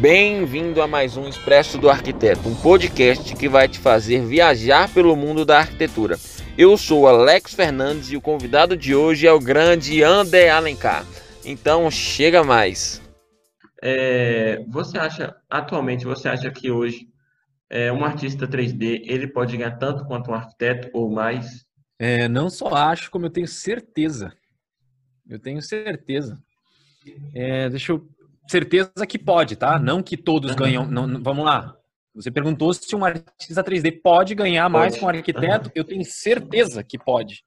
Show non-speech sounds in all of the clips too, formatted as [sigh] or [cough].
Bem-vindo a mais um Expresso do Arquiteto, um podcast que vai te fazer viajar pelo mundo da arquitetura. Eu sou Alex Fernandes e o convidado de hoje é o grande André Alencar. Então, chega mais. É, você acha, atualmente, você acha que hoje é, um artista 3D ele pode ganhar tanto quanto um arquiteto ou mais? É, não só acho, como eu tenho certeza. Eu tenho certeza. É, deixa eu certeza que pode, tá? Não que todos ganham. Não, vamos lá. Você perguntou se um artista 3D pode ganhar mais que um arquiteto. Eu tenho certeza que pode.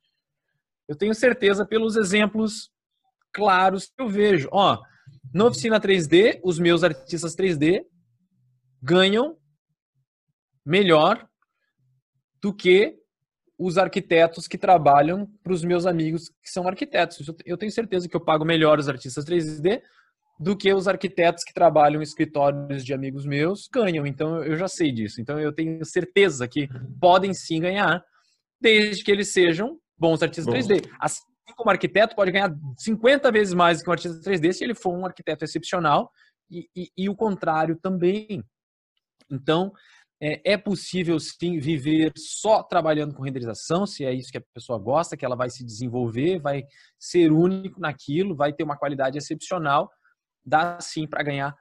Eu tenho certeza pelos exemplos claros que eu vejo. Ó, na oficina 3D, os meus artistas 3D ganham melhor do que os arquitetos que trabalham para os meus amigos que são arquitetos. Eu tenho certeza que eu pago melhor os artistas 3D do que os arquitetos que trabalham em escritórios de amigos meus ganham. Então eu já sei disso. Então eu tenho certeza que podem sim ganhar, desde que eles sejam bons artistas Bom. 3D. Assim como arquiteto pode ganhar 50 vezes mais que um artista 3D se ele for um arquiteto excepcional e, e, e o contrário também. Então é, é possível sim viver só trabalhando com renderização, se é isso que a pessoa gosta, que ela vai se desenvolver, vai ser único naquilo, vai ter uma qualidade excepcional dá sim para ganhar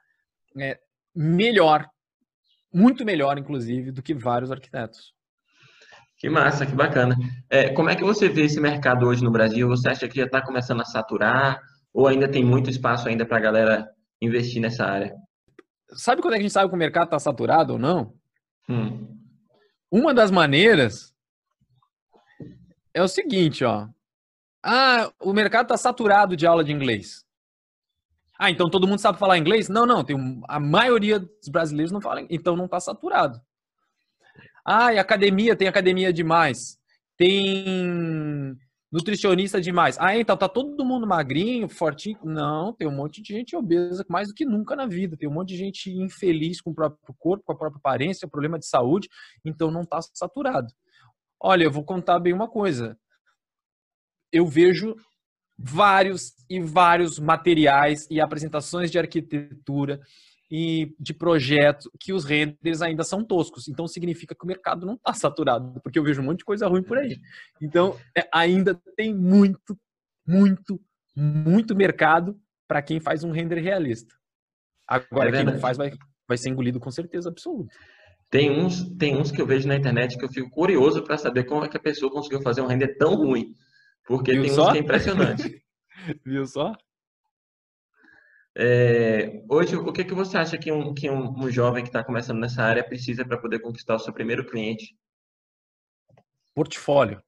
é, melhor, muito melhor, inclusive, do que vários arquitetos. Que massa, que bacana. É, como é que você vê esse mercado hoje no Brasil? Você acha que já está começando a saturar ou ainda tem muito espaço ainda para a galera investir nessa área? Sabe quando é que a gente sabe que o mercado está saturado ou não? Hum. Uma das maneiras é o seguinte, ó. Ah, o mercado está saturado de aula de inglês. Ah, então todo mundo sabe falar inglês? Não, não. Tem um, a maioria dos brasileiros não fala, então não está saturado. Ah, e academia tem academia demais. Tem nutricionista demais. Ah, então tá todo mundo magrinho, fortinho? Não, tem um monte de gente obesa mais do que nunca na vida. Tem um monte de gente infeliz com o próprio corpo, com a própria aparência, problema de saúde, então não está saturado. Olha, eu vou contar bem uma coisa. Eu vejo vários e vários materiais e apresentações de arquitetura e de projeto que os renders ainda são toscos. Então significa que o mercado não está saturado, porque eu vejo um monte de coisa ruim por aí. Então é, ainda tem muito, muito, muito mercado para quem faz um render realista. Agora é quem não faz vai, vai ser engolido com certeza absoluta. Tem uns, tem uns que eu vejo na internet que eu fico curioso para saber como é que a pessoa conseguiu fazer um render tão ruim. Porque Viu tem só? uns que é impressionante. [laughs] Viu só? É, hoje, o que, que você acha que um, que um, um jovem que está começando nessa área precisa para poder conquistar o seu primeiro cliente? Portfólio.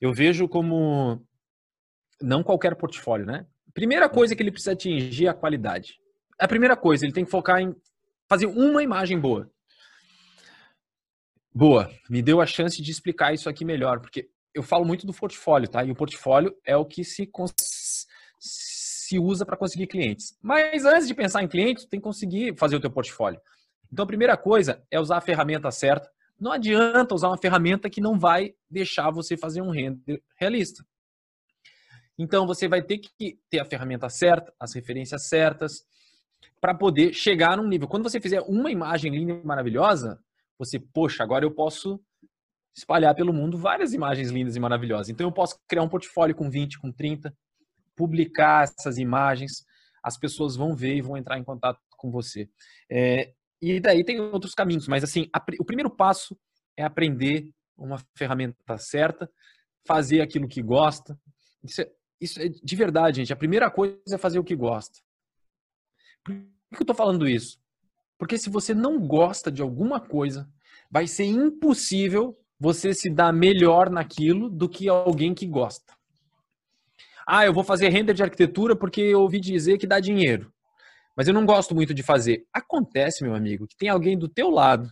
Eu vejo como não qualquer portfólio, né? Primeira coisa que ele precisa atingir é a qualidade. A primeira coisa, ele tem que focar em fazer uma imagem boa. Boa, me deu a chance de explicar isso aqui melhor, porque eu falo muito do portfólio, tá? E o portfólio é o que se, se usa para conseguir clientes. Mas antes de pensar em clientes, tem que conseguir fazer o teu portfólio. Então, a primeira coisa é usar a ferramenta certa. Não adianta usar uma ferramenta que não vai deixar você fazer um render realista. Então, você vai ter que ter a ferramenta certa, as referências certas, para poder chegar num nível. Quando você fizer uma imagem linda e maravilhosa, você, poxa, agora eu posso espalhar pelo mundo várias imagens lindas e maravilhosas. Então eu posso criar um portfólio com 20, com 30, publicar essas imagens, as pessoas vão ver e vão entrar em contato com você. É, e daí tem outros caminhos, mas assim, a, o primeiro passo é aprender uma ferramenta certa, fazer aquilo que gosta. Isso é, isso é de verdade, gente. A primeira coisa é fazer o que gosta. Por que eu estou falando isso? Porque se você não gosta de alguma coisa, vai ser impossível você se dá melhor naquilo do que alguém que gosta. Ah, eu vou fazer render de arquitetura porque eu ouvi dizer que dá dinheiro. Mas eu não gosto muito de fazer. Acontece, meu amigo, que tem alguém do teu lado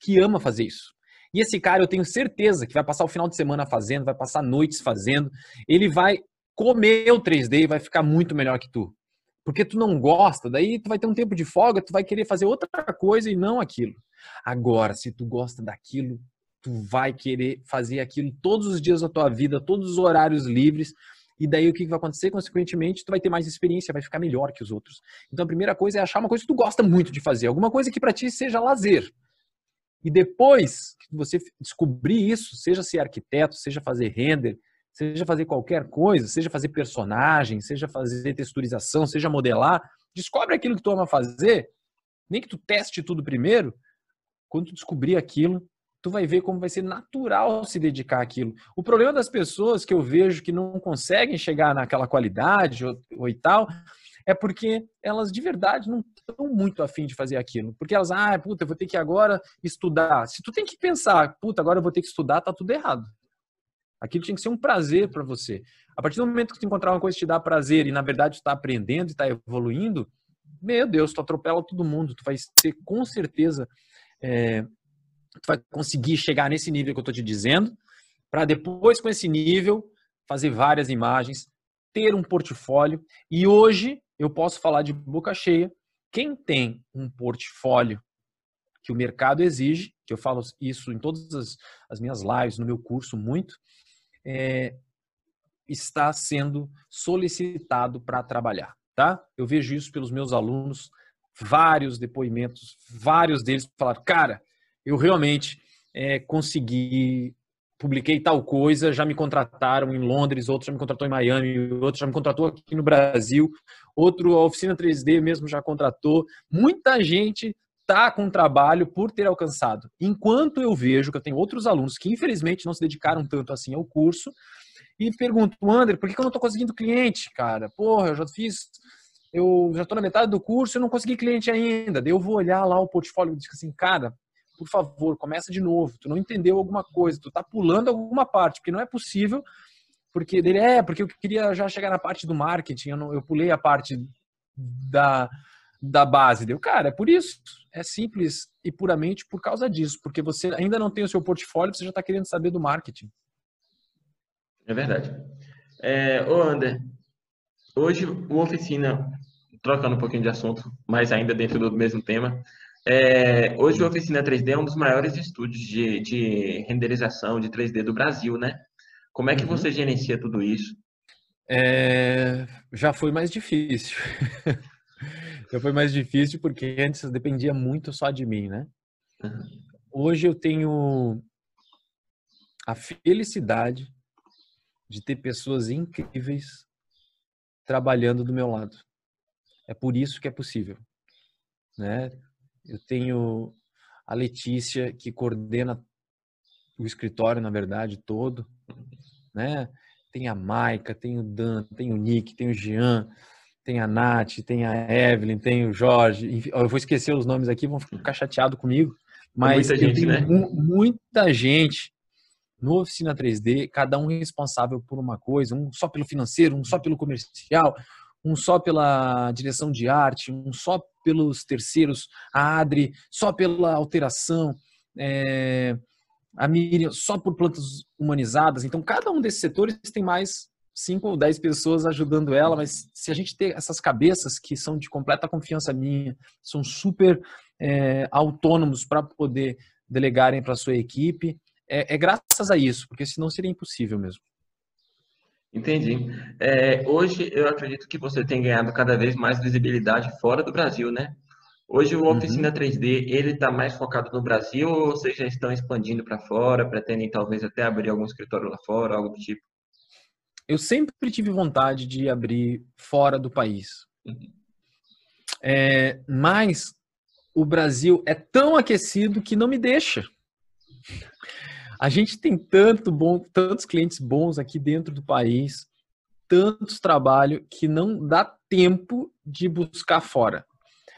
que ama fazer isso. E esse cara, eu tenho certeza que vai passar o final de semana fazendo, vai passar noites fazendo. Ele vai comer o 3D e vai ficar muito melhor que tu. Porque tu não gosta, daí tu vai ter um tempo de folga, tu vai querer fazer outra coisa e não aquilo. Agora, se tu gosta daquilo, tu vai querer fazer aquilo todos os dias da tua vida, todos os horários livres, E daí o que vai acontecer? Consequentemente, tu vai ter mais experiência, vai ficar melhor que os outros. Então a primeira coisa é achar uma coisa que tu gosta muito de fazer, alguma coisa que para ti seja lazer. E depois que você descobrir isso, seja ser arquiteto, seja fazer render, seja fazer qualquer coisa, seja fazer personagem, seja fazer texturização, seja modelar, descobre aquilo que tu ama fazer, nem que tu teste tudo primeiro, quando tu descobrir aquilo, tu vai ver como vai ser natural se dedicar àquilo. O problema das pessoas que eu vejo que não conseguem chegar naquela qualidade ou, ou e tal, é porque elas de verdade não estão muito afim de fazer aquilo. Porque elas, ah, puta, eu vou ter que agora estudar. Se tu tem que pensar, puta, agora eu vou ter que estudar, tá tudo errado. Aquilo tinha que ser um prazer para você. A partir do momento que tu encontrar uma coisa que te dá prazer e na verdade tu está aprendendo e está evoluindo, meu Deus, tu atropela todo mundo. Tu vai ser com certeza é, tu vai conseguir chegar nesse nível que eu estou te dizendo, para depois, com esse nível, fazer várias imagens, ter um portfólio. E hoje eu posso falar de boca cheia. Quem tem um portfólio que o mercado exige, que eu falo isso em todas as, as minhas lives, no meu curso muito, é, está sendo solicitado para trabalhar, tá? Eu vejo isso pelos meus alunos, vários depoimentos, vários deles falaram, cara, eu realmente é, consegui, publiquei tal coisa, já me contrataram em Londres, outro já me contratou em Miami, outro já me contratou aqui no Brasil, outro, a oficina 3D mesmo já contratou. Muita gente está com trabalho por ter alcançado. Enquanto eu vejo que eu tenho outros alunos que infelizmente não se dedicaram tanto assim ao curso, e pergunto, André, por que eu não estou conseguindo cliente, cara? Porra, eu já fiz eu já estou na metade do curso e não consegui cliente ainda. Daí eu vou olhar lá o portfólio e digo assim, cara, por favor, começa de novo. Tu não entendeu alguma coisa, tu tá pulando alguma parte, porque não é possível. Porque dele é, porque eu queria já chegar na parte do marketing, eu, não, eu pulei a parte da, da base. Deu, cara, é por isso. É simples e puramente por causa disso, porque você ainda não tem o seu portfólio, você já está querendo saber do marketing. É verdade. É, ô Ander, hoje o Oficina trocando um pouquinho de assunto, mas ainda dentro do mesmo tema. É, hoje o Oficina 3D é um dos maiores estúdios de, de renderização de 3D do Brasil, né? Como é que uhum. você gerencia tudo isso? É, já foi mais difícil. [laughs] já foi mais difícil porque antes dependia muito só de mim, né? Uhum. Hoje eu tenho a felicidade de ter pessoas incríveis trabalhando do meu lado. É por isso que é possível. Né? Eu tenho a Letícia, que coordena o escritório, na verdade, todo. Né? Tem a Maica, tem o Dan, tem o Nick, tem o Jean, tem a Nath, tem a Evelyn, tem o Jorge. Enfim, eu vou esquecer os nomes aqui, vão ficar chateados comigo. Mas muita gente, né? muita gente no Oficina 3D, cada um responsável por uma coisa, um só pelo financeiro, um só pelo comercial, um só pela direção de arte, um só pelos terceiros, a Adri só pela alteração, é, a Miriam só por plantas humanizadas. Então, cada um desses setores tem mais cinco ou dez pessoas ajudando ela, mas se a gente ter essas cabeças que são de completa confiança minha, são super é, autônomos para poder delegarem para sua equipe, é, é graças a isso, porque senão seria impossível mesmo. Entendi. É, hoje eu acredito que você tem ganhado cada vez mais visibilidade fora do Brasil, né? Hoje o Oficina uhum. 3D, ele está mais focado no Brasil ou vocês já estão expandindo para fora, pretendem talvez até abrir algum escritório lá fora, algo do tipo? Eu sempre tive vontade de abrir fora do país. Uhum. É, mas o Brasil é tão aquecido que não me deixa. A gente tem tanto bom, tantos clientes bons aqui dentro do país, tantos trabalho que não dá tempo de buscar fora.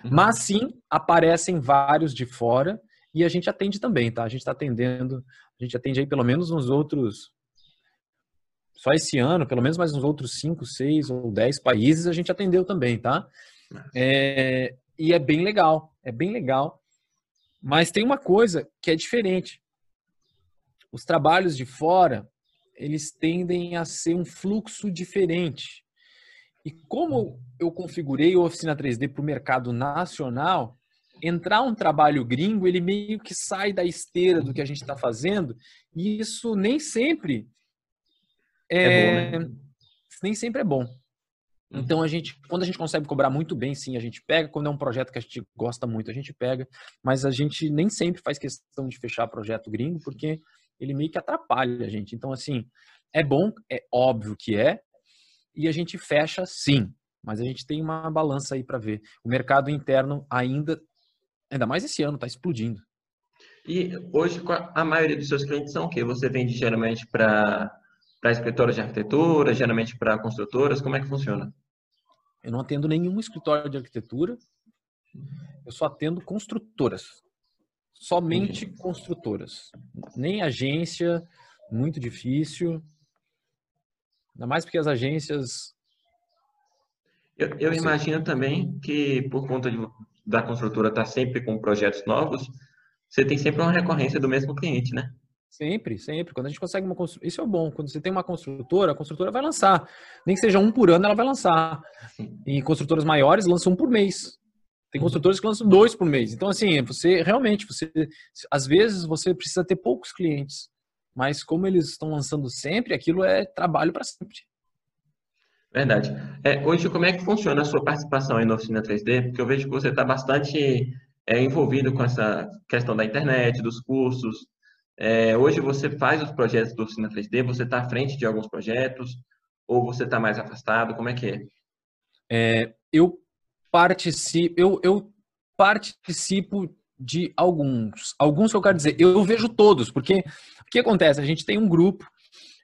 Uhum. Mas sim, aparecem vários de fora e a gente atende também, tá? A gente está atendendo, a gente atende aí pelo menos uns outros só esse ano, pelo menos mais uns outros cinco, seis ou dez países a gente atendeu também, tá? É, e é bem legal, é bem legal. Mas tem uma coisa que é diferente os trabalhos de fora, eles tendem a ser um fluxo diferente. E como eu configurei o Oficina 3D para o mercado nacional, entrar um trabalho gringo, ele meio que sai da esteira do que a gente está fazendo, e isso nem sempre é, é bom, né? nem sempre é bom. Então a gente, quando a gente consegue cobrar muito bem, sim, a gente pega. Quando é um projeto que a gente gosta muito, a gente pega. Mas a gente nem sempre faz questão de fechar projeto gringo, porque ele meio que atrapalha a gente. Então, assim, é bom, é óbvio que é, e a gente fecha sim. Mas a gente tem uma balança aí para ver. O mercado interno ainda, ainda mais esse ano, está explodindo. E hoje a maioria dos seus clientes são o quê? Você vende geralmente para escritórios de arquitetura, geralmente para construtoras? Como é que funciona? Eu não atendo nenhum escritório de arquitetura, eu só atendo construtoras. Somente construtoras. Nem agência, muito difícil. Ainda mais porque as agências. Eu, eu imagino também que, por conta de, da construtora estar sempre com projetos novos, você tem sempre uma recorrência do mesmo cliente, né? Sempre, sempre. Quando a gente consegue uma construtora, isso é bom. Quando você tem uma construtora, a construtora vai lançar. Nem que seja um por ano, ela vai lançar. E construtoras maiores lançam um por mês. Tem construtoras que lançam dois por mês. Então, assim, você realmente, você, às vezes você precisa ter poucos clientes. Mas como eles estão lançando sempre, aquilo é trabalho para sempre. Verdade. É, hoje, como é que funciona a sua participação aí na oficina 3D? Porque eu vejo que você está bastante é, envolvido com essa questão da internet, dos cursos. É, hoje você faz os projetos do Oficina 3D, você está à frente de alguns projetos, ou você está mais afastado? Como é que é? é eu participo, eu, eu participo de alguns. Alguns que eu quero dizer, eu vejo todos, porque o que acontece? A gente tem um grupo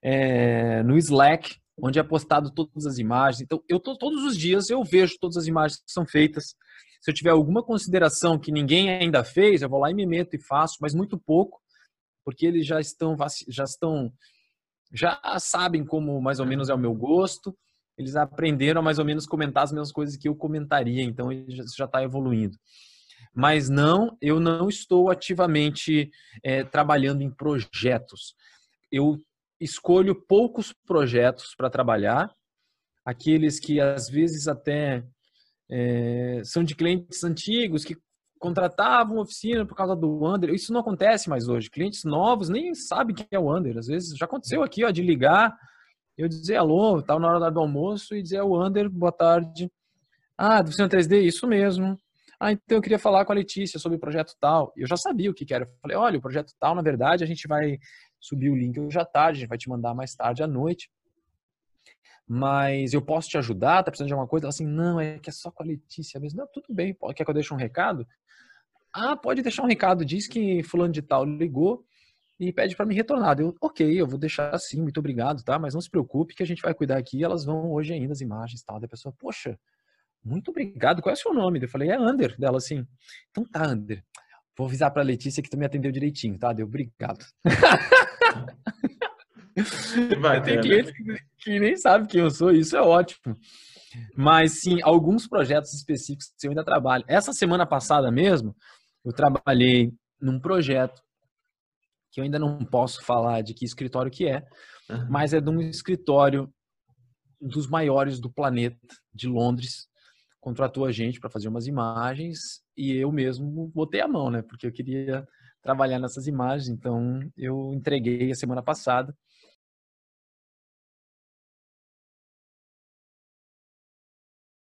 é, no Slack, onde é postado todas as imagens. Então, eu tô, todos os dias eu vejo todas as imagens que são feitas. Se eu tiver alguma consideração que ninguém ainda fez, eu vou lá e me meto e faço, mas muito pouco, porque eles já estão já estão já sabem como mais ou menos é o meu gosto. Eles aprenderam a mais ou menos comentar as mesmas coisas que eu comentaria, então isso já está evoluindo. Mas não, eu não estou ativamente é, trabalhando em projetos. Eu escolho poucos projetos para trabalhar, aqueles que às vezes até é, são de clientes antigos que contratavam oficina por causa do Under. Isso não acontece mais hoje. Clientes novos nem sabem quem é o Under. Às vezes já aconteceu aqui, ó, de ligar, eu dizer alô, tal na hora do almoço e dizer ao Under, boa tarde. Ah, do oficina 3D, isso mesmo. Ah, então eu queria falar com a Letícia sobre o projeto tal. Eu já sabia o que, que era. Eu falei, olha, o projeto tal, na verdade, a gente vai subir o link hoje à tarde, a gente vai te mandar mais tarde à noite mas eu posso te ajudar? Tá precisando de alguma coisa? Ela assim, não, é que é só com a Letícia mesmo. Não, tudo bem, quer que eu deixe um recado? Ah, pode deixar um recado, diz que fulano de tal ligou e pede para me retornar. Eu, ok, eu vou deixar assim, muito obrigado, tá? Mas não se preocupe que a gente vai cuidar aqui, elas vão hoje ainda as imagens tal. Da pessoa, poxa, muito obrigado, qual é o seu nome? Eu falei, é Ander. Dela assim, então tá, Ander. Vou avisar pra Letícia que tu me atendeu direitinho, tá? Deu, obrigado. [laughs] Tem cliente que nem sabe quem eu sou, isso é ótimo. Mas sim, alguns projetos específicos eu ainda trabalho. Essa semana passada mesmo, eu trabalhei num projeto que eu ainda não posso falar de que escritório que é, uhum. mas é de um escritório dos maiores do planeta, de Londres. Contratou a gente para fazer umas imagens e eu mesmo botei a mão, né? Porque eu queria trabalhar nessas imagens, então eu entreguei a semana passada